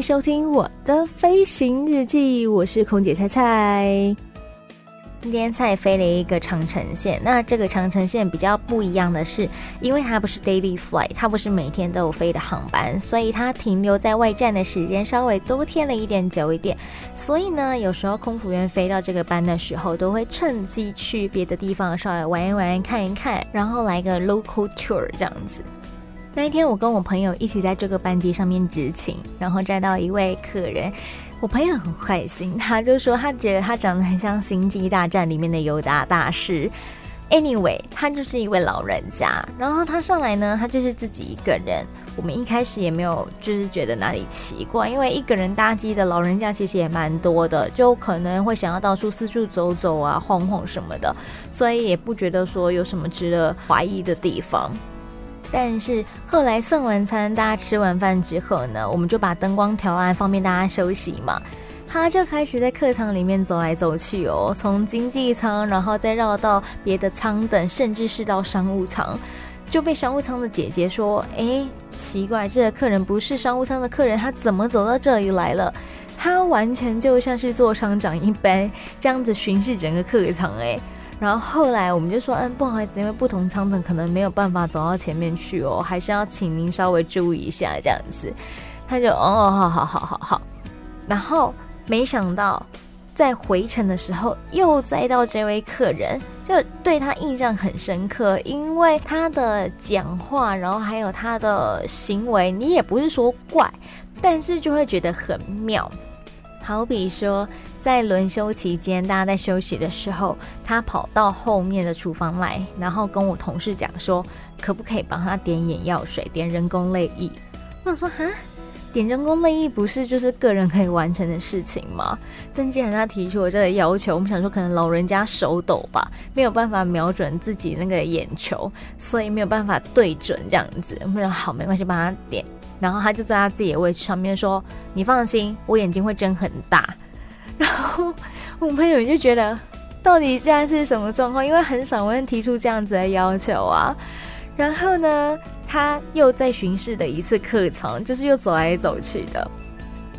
收听我的飞行日记，我是空姐菜菜。今天菜飞了一个长城线，那这个长城线比较不一样的是，因为它不是 daily flight，它不是每天都有飞的航班，所以它停留在外站的时间稍微多添了一点久一点。所以呢，有时候空服员飞到这个班的时候，都会趁机去别的地方稍微玩一玩、看一看，然后来个 local tour 这样子。那天，我跟我朋友一起在这个班机上面执勤，然后载到一位客人。我朋友很坏心，他就说他觉得他长得很像《星际大战》里面的尤达大师。Anyway，他就是一位老人家。然后他上来呢，他就是自己一个人。我们一开始也没有就是觉得哪里奇怪，因为一个人搭机的老人家其实也蛮多的，就可能会想要到处四处走走啊、晃晃什么的，所以也不觉得说有什么值得怀疑的地方。但是后来送完餐，大家吃完饭之后呢，我们就把灯光调暗，方便大家休息嘛。他就开始在客舱里面走来走去哦，从经济舱，然后再绕到别的舱等，甚至是到商务舱，就被商务舱的姐姐说：“哎，奇怪，这个客人不是商务舱的客人，他怎么走到这里来了？他完全就像是座舱长一般，这样子巡视整个客舱，哎。”然后后来我们就说，嗯，不好意思，因为不同舱等可能没有办法走到前面去哦，还是要请您稍微注意一下这样子。他就哦，好好好好好。然后没想到在回程的时候又载到这位客人，就对他印象很深刻，因为他的讲话，然后还有他的行为，你也不是说怪，但是就会觉得很妙。好比说，在轮休期间，大家在休息的时候，他跑到后面的厨房来，然后跟我同事讲说，可不可以帮他点眼药水，点人工泪液？我想说哈，点人工泪液不是就是个人可以完成的事情吗？但既然他提出了这个要求，我们想说可能老人家手抖吧，没有办法瞄准自己那个眼球，所以没有办法对准这样子。我们说好，没关系，帮他点。然后他就坐在他自己的位置上面说：“你放心，我眼睛会睁很大。”然后我朋友就觉得，到底现在是什么状况？因为很少人提出这样子的要求啊。然后呢，他又在巡视了一次客舱，就是又走来走去的。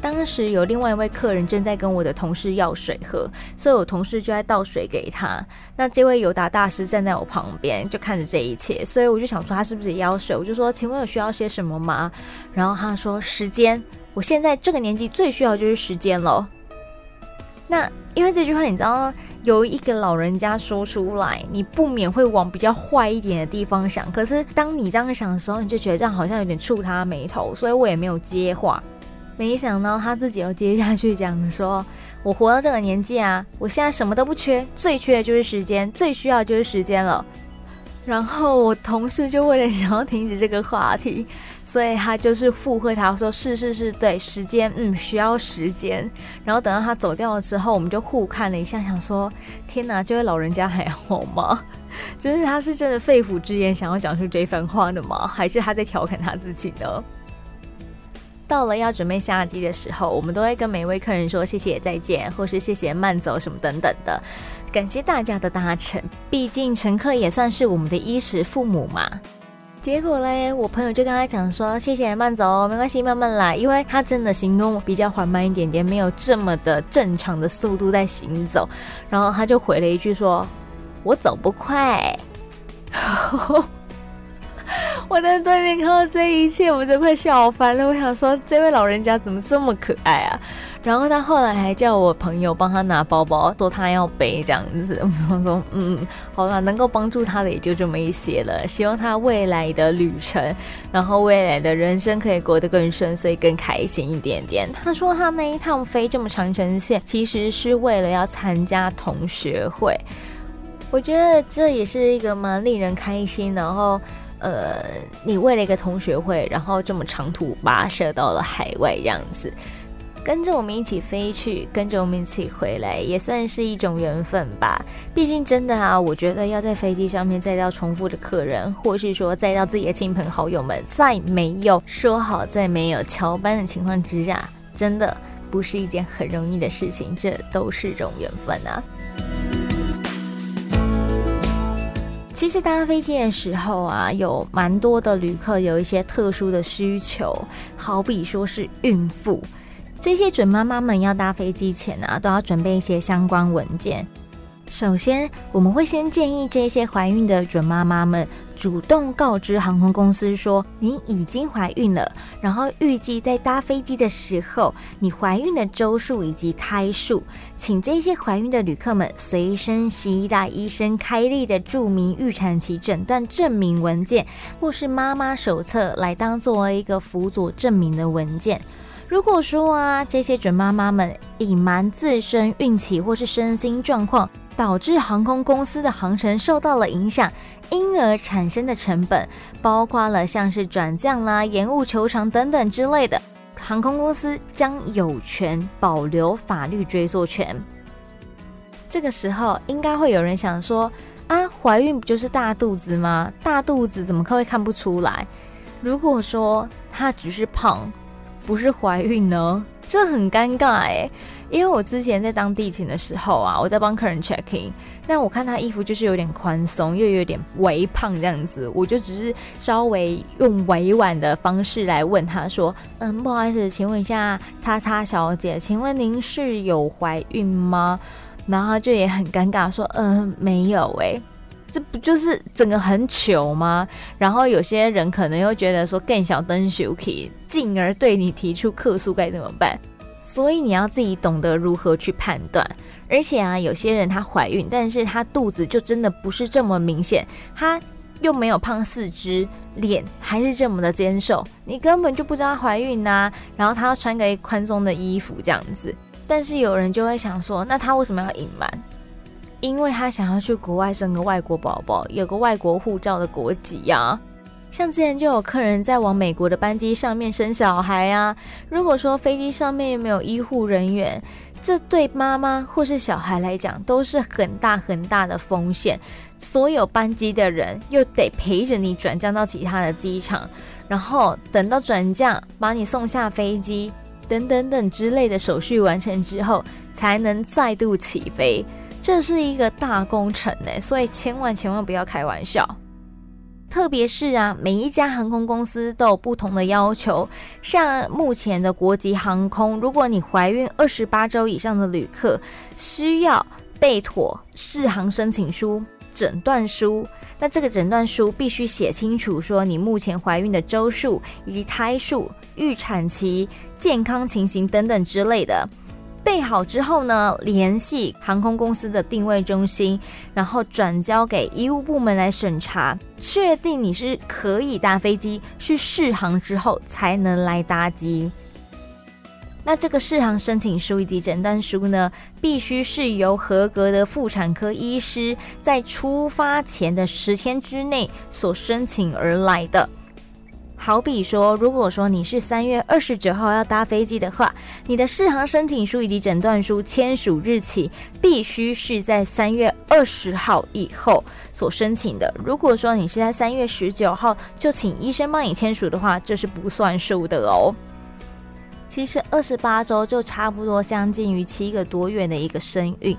当时有另外一位客人正在跟我的同事要水喝，所以我同事就在倒水给他。那这位尤达大师站在我旁边，就看着这一切，所以我就想说他是不是也要水？我就说，请问有需要些什么吗？然后他说时间，我现在这个年纪最需要就是时间了。那因为这句话你知道吗，有一个老人家说出来，你不免会往比较坏一点的地方想。可是当你这样想的时候，你就觉得这样好像有点触他眉头，所以我也没有接话。没想到他自己又接下去讲说：“我活到这个年纪啊，我现在什么都不缺，最缺的就是时间，最需要的就是时间了。”然后我同事就为了想要停止这个话题，所以他就是附和他说：“是是是，对，时间，嗯，需要时间。”然后等到他走掉了之后，我们就互看了一下，想说：“天哪，这位老人家还好吗？就是他是真的肺腑之言，想要讲出这番话的吗？还是他在调侃他自己呢？”到了要准备下机的时候，我们都会跟每位客人说谢谢再见，或是谢谢慢走什么等等的，感谢大家的搭乘。毕竟乘客也算是我们的衣食父母嘛。结果嘞，我朋友就跟他讲说谢谢慢走，没关系，慢慢来，因为他真的行动比较缓慢一点点，没有这么的正常的速度在行走。然后他就回了一句说：“我走不快。”我在对面看到这一切，我就快笑翻了。我想说，这位老人家怎么这么可爱啊？然后他后来还叫我朋友帮他拿包包，说他要背这样子。我说，嗯，好了，能够帮助他的也就这么一些了。希望他未来的旅程，然后未来的人生可以过得更顺遂、更开心一点点。他说他那一趟飞这么长程线，其实是为了要参加同学会。我觉得这也是一个蛮令人开心，然后。呃，你为了一个同学会，然后这么长途跋涉到了海外这样子。跟着我们一起飞去，跟着我们一起回来，也算是一种缘分吧。毕竟真的啊，我觉得要在飞机上面载到重复的客人，或是说载到自己的亲朋好友们，在没有说好、在没有桥班的情况之下，真的不是一件很容易的事情。这都是种缘分啊。其实搭飞机的时候啊，有蛮多的旅客有一些特殊的需求，好比说是孕妇。这些准妈妈们要搭飞机前啊，都要准备一些相关文件。首先，我们会先建议这些怀孕的准妈妈们主动告知航空公司说你已经怀孕了，然后预计在搭飞机的时候，你怀孕的周数以及胎数，请这些怀孕的旅客们随身携带医生开立的注明预产期诊断证明文件，或是妈妈手册来当作为一个辅佐证明的文件。如果说啊，这些准妈妈们隐瞒自身孕期或是身心状况，导致航空公司的航程受到了影响，因而产生的成本，包括了像是转降啦、延误求偿等等之类的，航空公司将有权保留法律追溯权。这个时候，应该会有人想说啊，怀孕不就是大肚子吗？大肚子怎么会看不出来？如果说她只是胖，不是怀孕呢，这很尴尬哎。因为我之前在当地勤的时候啊，我在帮客人 check in，那我看他衣服就是有点宽松，又有点微胖这样子，我就只是稍微用委婉的方式来问他说：“嗯，不好意思，请问一下，叉叉小姐，请问您是有怀孕吗？”然后他就也很尴尬说：“嗯，没有哎。”这不就是整个很糗吗？然后有些人可能又觉得说更小灯羞气，进而对你提出客诉，该怎么办？所以你要自己懂得如何去判断。而且啊，有些人她怀孕，但是她肚子就真的不是这么明显，她又没有胖四肢，脸还是这么的尖瘦，你根本就不知道她怀孕呐。然后她要穿个宽松的衣服这样子，但是有人就会想说，那她为什么要隐瞒？因为他想要去国外生个外国宝宝，有个外国护照的国籍呀、啊。像之前就有客人在往美国的班机上面生小孩啊。如果说飞机上面没有医护人员，这对妈妈或是小孩来讲都是很大很大的风险。所有班机的人又得陪着你转降到其他的机场，然后等到转降把你送下飞机，等等等之类的手续完成之后，才能再度起飞。这是一个大工程呢，所以千万千万不要开玩笑。特别是啊，每一家航空公司都有不同的要求。像目前的国籍航空，如果你怀孕二十八周以上的旅客，需要备妥适航申请书、诊断书。那这个诊断书必须写清楚，说你目前怀孕的周数以及胎数、预产期、健康情形等等之类的。备好之后呢，联系航空公司的定位中心，然后转交给医务部门来审查，确定你是可以搭飞机，是适航之后才能来搭机。那这个适航申请书以及诊断书呢，必须是由合格的妇产科医师在出发前的十天之内所申请而来的。好比说，如果说你是三月二十九号要搭飞机的话，你的适航申请书以及诊断书签署日期必须是在三月二十号以后所申请的。如果说你是在三月十九号就请医生帮你签署的话，这是不算数的哦。其实二十八周就差不多相近于七个多月的一个身孕，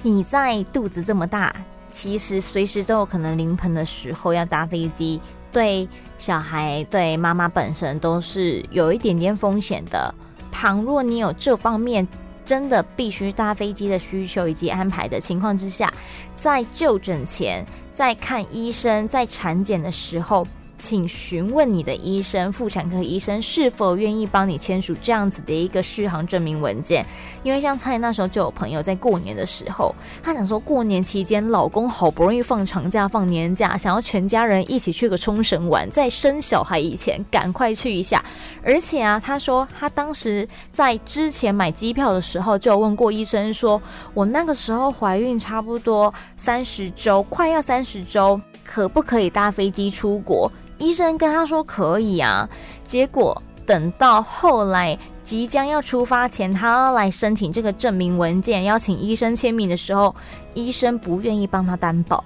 你在肚子这么大，其实随时都有可能临盆的时候要搭飞机。对小孩、对妈妈本身都是有一点点风险的。倘若你有这方面真的必须搭飞机的需求以及安排的情况之下，在就诊前、在看医生、在产检的时候。请询问你的医生，妇产科医生是否愿意帮你签署这样子的一个续航证明文件。因为像蔡那时候就有朋友在过年的时候，他想说过年期间老公好不容易放长假、放年假，想要全家人一起去个冲绳玩，在生小孩以前赶快去一下。而且啊，他说他当时在之前买机票的时候就问过医生，说我那个时候怀孕差不多三十周，快要三十周。可不可以搭飞机出国？医生跟他说可以啊。结果等到后来即将要出发前，他来申请这个证明文件，邀请医生签名的时候，医生不愿意帮他担保。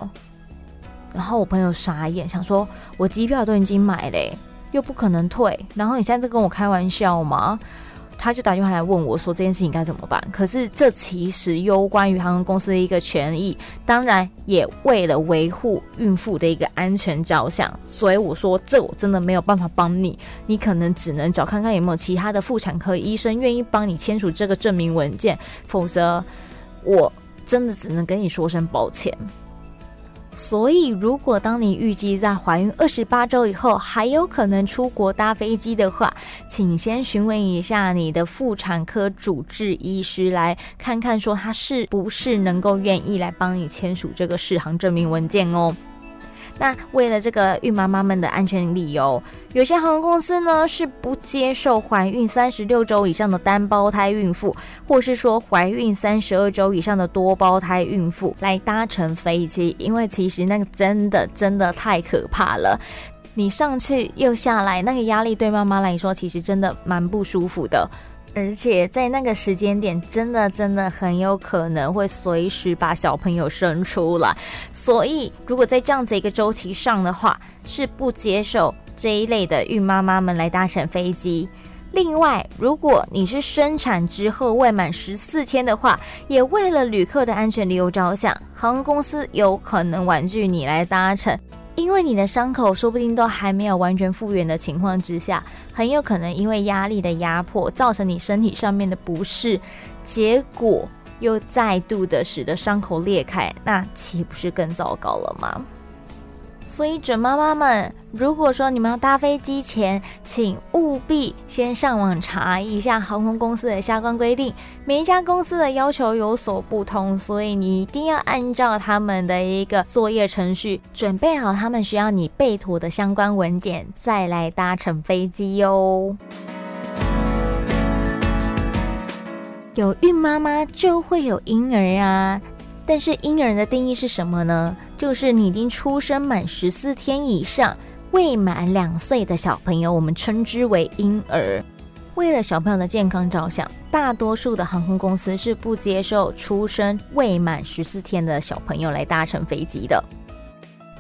然后我朋友傻眼，想说：我机票都已经买嘞，又不可能退，然后你现在在跟我开玩笑吗？他就打电话来问我，说这件事情该怎么办？可是这其实攸关于航空公司的一个权益，当然也为了维护孕妇的一个安全着想，所以我说这我真的没有办法帮你，你可能只能找看看有没有其他的妇产科医生愿意帮你签署这个证明文件，否则我真的只能跟你说声抱歉。所以，如果当你预计在怀孕二十八周以后还有可能出国搭飞机的话，请先询问一下你的妇产科主治医师，来看看说他是不是能够愿意来帮你签署这个适航证明文件哦。那为了这个孕妈妈们的安全理由，有些航空公司呢是不接受怀孕三十六周以上的单胞胎孕妇，或是说怀孕三十二周以上的多胞胎孕妇来搭乘飞机，因为其实那个真的真的太可怕了，你上去又下来，那个压力对妈妈来说其实真的蛮不舒服的。而且在那个时间点，真的真的很有可能会随时把小朋友生出来。所以，如果在这样子一个周期上的话，是不接受这一类的孕妈妈们来搭乘飞机。另外，如果你是生产之后未满十四天的话，也为了旅客的安全理由着想，航空公司有可能婉拒你来搭乘。因为你的伤口说不定都还没有完全复原的情况之下，很有可能因为压力的压迫，造成你身体上面的不适，结果又再度的使得伤口裂开，那岂不是更糟糕了吗？所以，准妈妈们，如果说你们要搭飞机前，请务必先上网查一下航空公司的相关规定。每一家公司的要求有所不同，所以你一定要按照他们的一个作业程序，准备好他们需要你备妥的相关文件，再来搭乘飞机哟。有孕妈妈就会有婴儿啊。但是婴儿的定义是什么呢？就是你已经出生满十四天以上、未满两岁的小朋友，我们称之为婴儿。为了小朋友的健康着想，大多数的航空公司是不接受出生未满十四天的小朋友来搭乘飞机的。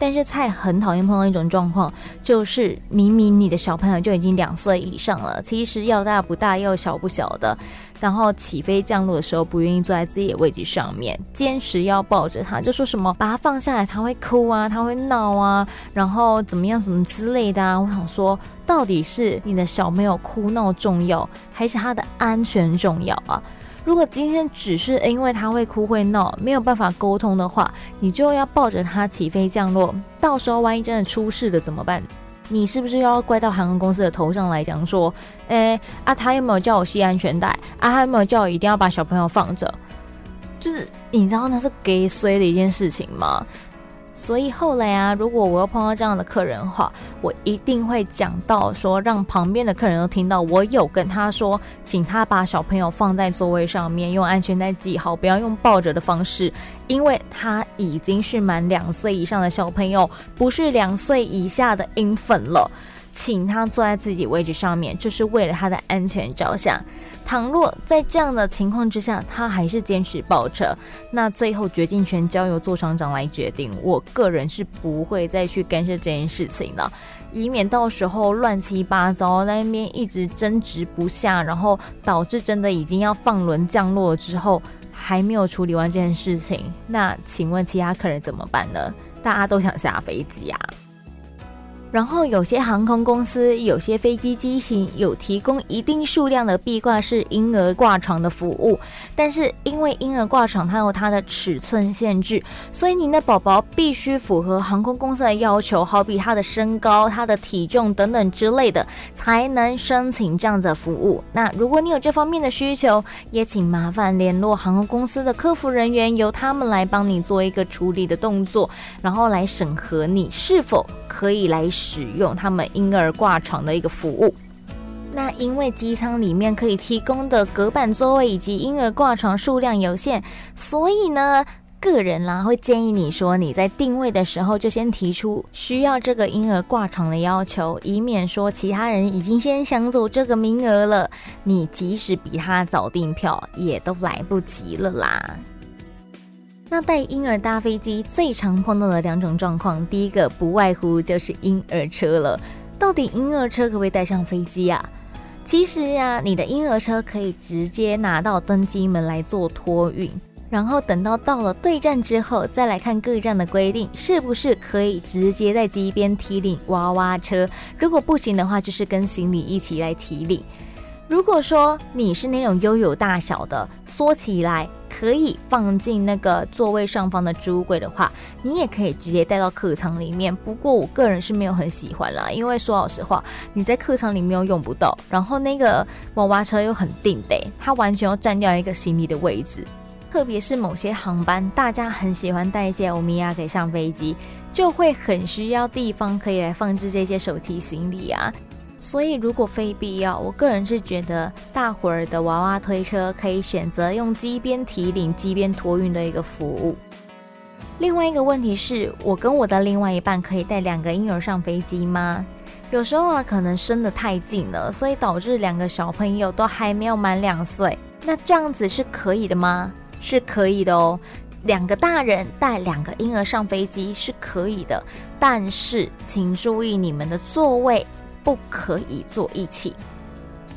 但是菜很讨厌碰到一种状况，就是明明你的小朋友就已经两岁以上了，其实要大不大，要小不小的，然后起飞降落的时候不愿意坐在自己的位置上面，坚持要抱着他，就说什么把他放下来他会哭啊，他会闹啊，然后怎么样什么之类的啊。我想说，到底是你的小朋友哭闹重要，还是他的安全重要啊？如果今天只是因为他会哭会闹，没有办法沟通的话，你就要抱着他起飞降落，到时候万一真的出事了怎么办？你是不是要怪到航空公司的头上来讲说，诶啊，他有没有叫我系安全带？啊，他有没有叫我一定要把小朋友放着？就是你知道那是给谁的一件事情吗？所以后来啊，如果我又碰到这样的客人的话，我一定会讲到说，让旁边的客人都听到我有跟他说，请他把小朋友放在座位上面，用安全带系好，不要用抱着的方式，因为他已经是满两岁以上的小朋友，不是两岁以下的婴粉了，请他坐在自己位置上面，这是为了他的安全着想。倘若在这样的情况之下，他还是坚持抱车，那最后决定权交由座舱长来决定。我个人是不会再去干涉这件事情了，以免到时候乱七八糟，那边一直争执不下，然后导致真的已经要放轮降落了之后，还没有处理完这件事情。那请问其他客人怎么办呢？大家都想下飞机呀。然后有些航空公司、有些飞机机型有提供一定数量的壁挂式婴儿挂床的服务，但是因为婴儿挂床它有它的尺寸限制，所以您的宝宝必须符合航空公司的要求，好比他的身高、他的体重等等之类的，才能申请这样的服务。那如果你有这方面的需求，也请麻烦联络航空公司的客服人员，由他们来帮你做一个处理的动作，然后来审核你是否可以来。使用他们婴儿挂床的一个服务，那因为机舱里面可以提供的隔板座位以及婴儿挂床数量有限，所以呢，个人啦，会建议你说你在定位的时候就先提出需要这个婴儿挂床的要求，以免说其他人已经先抢走这个名额了，你即使比他早订票也都来不及了啦。那带婴儿搭飞机最常碰到的两种状况，第一个不外乎就是婴儿车了。到底婴儿车可不可以带上飞机啊？其实呀，你的婴儿车可以直接拿到登机门来做托运。然后等到到了对站之后，再来看各站的规定，是不是可以直接在机边提领娃娃车？如果不行的话，就是跟行李一起来提领。如果说你是那种悠悠大小的，缩起来可以放进那个座位上方的置物柜的话，你也可以直接带到客舱里面。不过我个人是没有很喜欢啦，因为说老实话，你在客舱里面又用不到，然后那个娃娃车又很定的，它完全要占掉一个行李的位置。特别是某些航班，大家很喜欢带一些欧米亚给上飞机，就会很需要地方可以来放置这些手提行李啊。所以如果非必要，我个人是觉得大伙儿的娃娃推车可以选择用机边提领、机边托运的一个服务。另外一个问题是，我跟我的另外一半可以带两个婴儿上飞机吗？有时候啊，可能生得太近了，所以导致两个小朋友都还没有满两岁，那这样子是可以的吗？是可以的哦，两个大人带两个婴儿上飞机是可以的，但是请注意你们的座位不可以坐一起。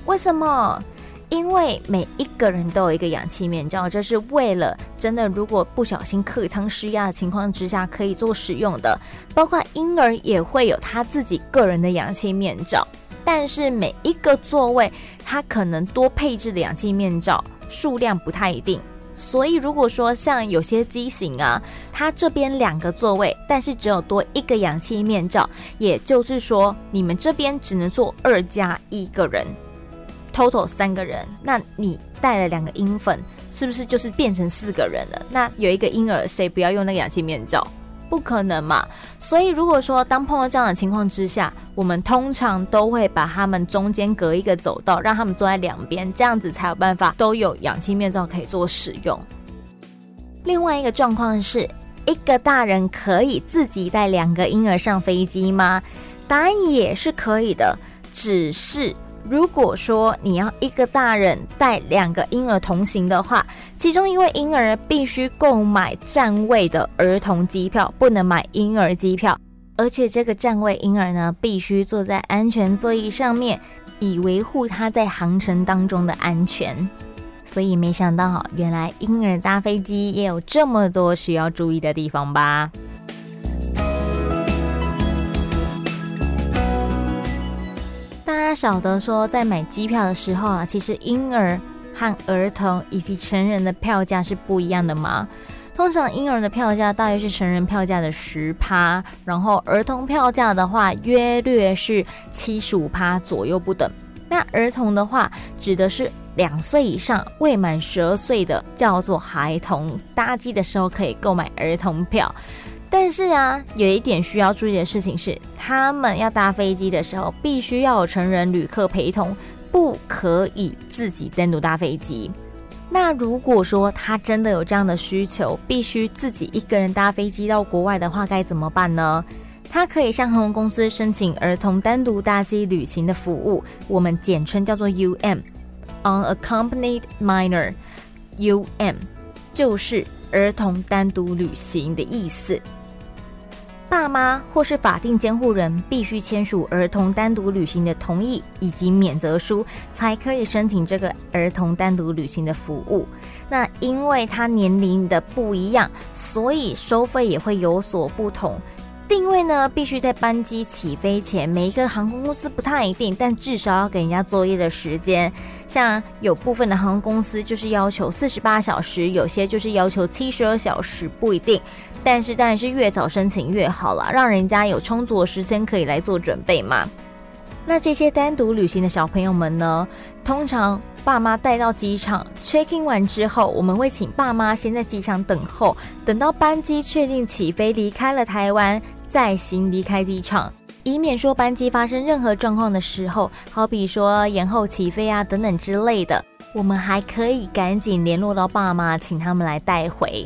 为什么？因为每一个人都有一个氧气面罩，这是为了真的如果不小心客舱失压的情况之下可以做使用的。包括婴儿也会有他自己个人的氧气面罩，但是每一个座位他可能多配置的氧气面罩数量不太一定。所以，如果说像有些机型啊，它这边两个座位，但是只有多一个氧气面罩，也就是说，你们这边只能坐二加一个人，total 三个人。那你带了两个婴粉，是不是就是变成四个人了？那有一个婴儿，谁不要用那个氧气面罩？不可能嘛！所以如果说当碰到这样的情况之下，我们通常都会把他们中间隔一个走道，让他们坐在两边，这样子才有办法都有氧气面罩可以做使用。另外一个状况是，一个大人可以自己带两个婴儿上飞机吗？答案也是可以的，只是。如果说你要一个大人带两个婴儿同行的话，其中一位婴儿必须购买站位的儿童机票，不能买婴儿机票。而且这个站位婴儿呢，必须坐在安全座椅上面，以维护他在航程当中的安全。所以没想到，原来婴儿搭飞机也有这么多需要注意的地方吧。晓得说，在买机票的时候啊，其实婴儿和儿童以及成人的票价是不一样的嘛。通常婴儿的票价大约是成人票价的十趴，然后儿童票价的话约略是七十五趴左右不等。那儿童的话，指的是两岁以上未满十二岁的，叫做孩童，搭机的时候可以购买儿童票。但是啊，有一点需要注意的事情是，他们要搭飞机的时候，必须要有成人旅客陪同，不可以自己单独搭飞机。那如果说他真的有这样的需求，必须自己一个人搭飞机到国外的话，该怎么办呢？他可以向航空公司申请儿童单独搭机旅行的服务，我们简称叫做 UM（Unaccompanied Minor），UM 就是儿童单独旅行的意思。爸妈或是法定监护人必须签署儿童单独旅行的同意以及免责书，才可以申请这个儿童单独旅行的服务。那因为他年龄的不一样，所以收费也会有所不同。定位呢，必须在班机起飞前，每一个航空公司不太一定，但至少要给人家作业的时间。像有部分的航空公司就是要求四十八小时，有些就是要求七十二小时，不一定。但是当然是越早申请越好啦，让人家有充足的时间可以来做准备嘛。那这些单独旅行的小朋友们呢，通常爸妈带到机场 checking 完之后，我们会请爸妈先在机场等候，等到班机确定起飞离开了台湾。再行离开机场，以免说班机发生任何状况的时候，好比说延后起飞啊等等之类的，我们还可以赶紧联络到爸妈，请他们来带回。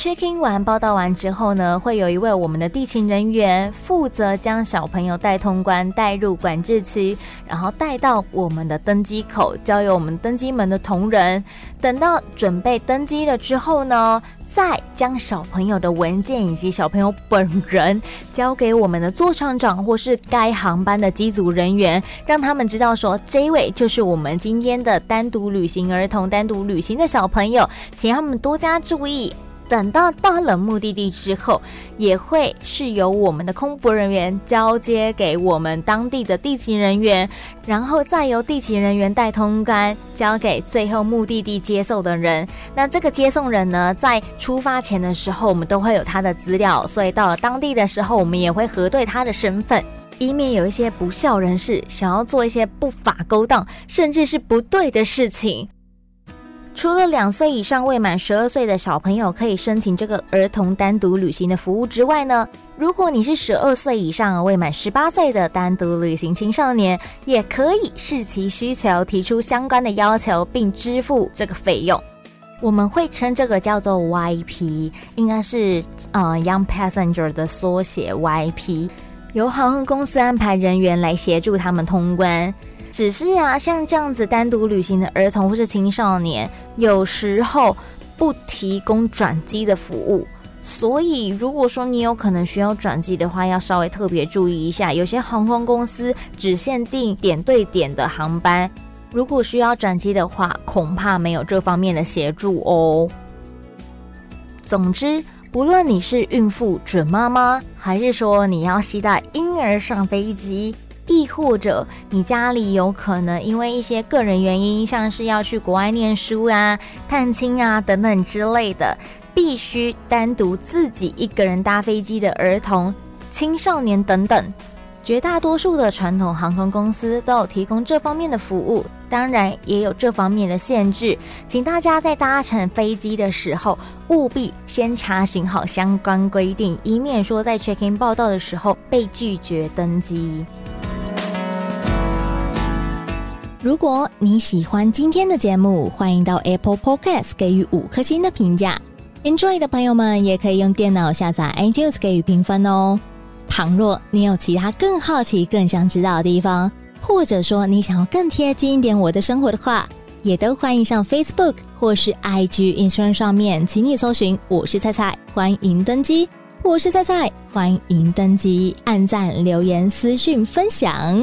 Check in 完报到完之后呢，会有一位我们的地勤人员负责将小朋友带通关，带入管制区，然后带到我们的登机口，交由我们登机门的同仁。等到准备登机了之后呢，再将小朋友的文件以及小朋友本人交给我们的座舱长或是该航班的机组人员，让他们知道说，这一位就是我们今天的单独旅行儿童、单独旅行的小朋友，请他们多加注意。等到到了目的地之后，也会是由我们的空服人员交接给我们当地的地勤人员，然后再由地勤人员带通关，交给最后目的地接送的人。那这个接送人呢，在出发前的时候，我们都会有他的资料，所以到了当地的时候，我们也会核对他的身份，以免有一些不肖人士想要做一些不法勾当，甚至是不对的事情。除了两岁以上未满十二岁的小朋友可以申请这个儿童单独旅行的服务之外呢，如果你是十二岁以上未满十八岁的单独旅行青少年，也可以视其需求提出相关的要求，并支付这个费用。我们会称这个叫做 YP，应该是呃 Young Passenger 的缩写 YP，由航空公司安排人员来协助他们通关。只是啊，像这样子单独旅行的儿童或是青少年，有时候不提供转机的服务，所以如果说你有可能需要转机的话，要稍微特别注意一下。有些航空公司只限定点对点的航班，如果需要转机的话，恐怕没有这方面的协助哦。总之，不论你是孕妇、准妈妈，还是说你要携带婴儿上飞机。亦或者你家里有可能因为一些个人原因，像是要去国外念书啊、探亲啊等等之类的，必须单独自己一个人搭飞机的儿童、青少年等等，绝大多数的传统航空公司都有提供这方面的服务，当然也有这方面的限制，请大家在搭乘飞机的时候务必先查询好相关规定，以免说在 check in 报到的时候被拒绝登机。如果你喜欢今天的节目，欢迎到 Apple Podcast 给予五颗星的评价。Enjoy 的朋友们也可以用电脑下载 iTunes 给予评分哦。倘若你有其他更好奇、更想知道的地方，或者说你想要更贴近一点我的生活的话，也都欢迎上 Facebook 或是 IG Instagram 上面，请你搜寻“我是菜菜”，欢迎登机。我是菜菜，欢迎登机，按赞、留言、私讯、分享。